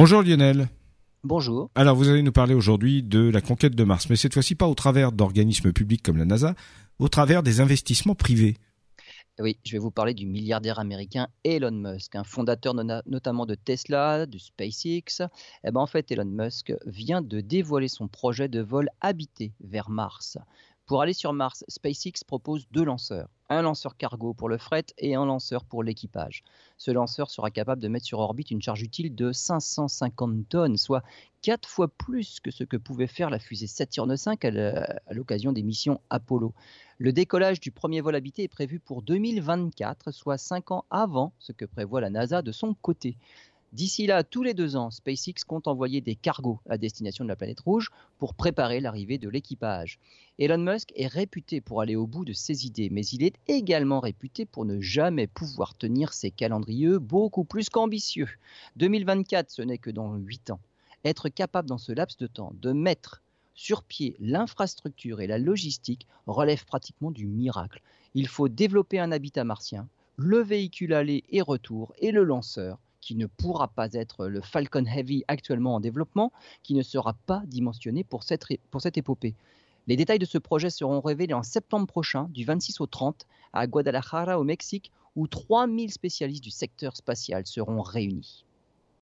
Bonjour Lionel. Bonjour. Alors vous allez nous parler aujourd'hui de la conquête de Mars, mais cette fois-ci pas au travers d'organismes publics comme la NASA, au travers des investissements privés. Oui, je vais vous parler du milliardaire américain Elon Musk, un fondateur notamment de Tesla, de SpaceX. Eh ben, en fait, Elon Musk vient de dévoiler son projet de vol habité vers Mars. Pour aller sur Mars, SpaceX propose deux lanceurs, un lanceur cargo pour le fret et un lanceur pour l'équipage. Ce lanceur sera capable de mettre sur orbite une charge utile de 550 tonnes, soit quatre fois plus que ce que pouvait faire la fusée Saturn V à l'occasion des missions Apollo. Le décollage du premier vol habité est prévu pour 2024, soit cinq ans avant ce que prévoit la NASA de son côté. D'ici là, tous les deux ans, SpaceX compte envoyer des cargos à destination de la planète rouge pour préparer l'arrivée de l'équipage. Elon Musk est réputé pour aller au bout de ses idées, mais il est également réputé pour ne jamais pouvoir tenir ses calendriers beaucoup plus qu'ambitieux. 2024, ce n'est que dans 8 ans. Être capable dans ce laps de temps de mettre sur pied l'infrastructure et la logistique relève pratiquement du miracle. Il faut développer un habitat martien, le véhicule aller et retour et le lanceur qui ne pourra pas être le Falcon Heavy actuellement en développement, qui ne sera pas dimensionné pour cette, épopée. Les détails de ce projet seront révélés en septembre prochain, du 26 au 30, à Guadalajara au Mexique, où 3000 spécialistes du secteur spatial seront réunis.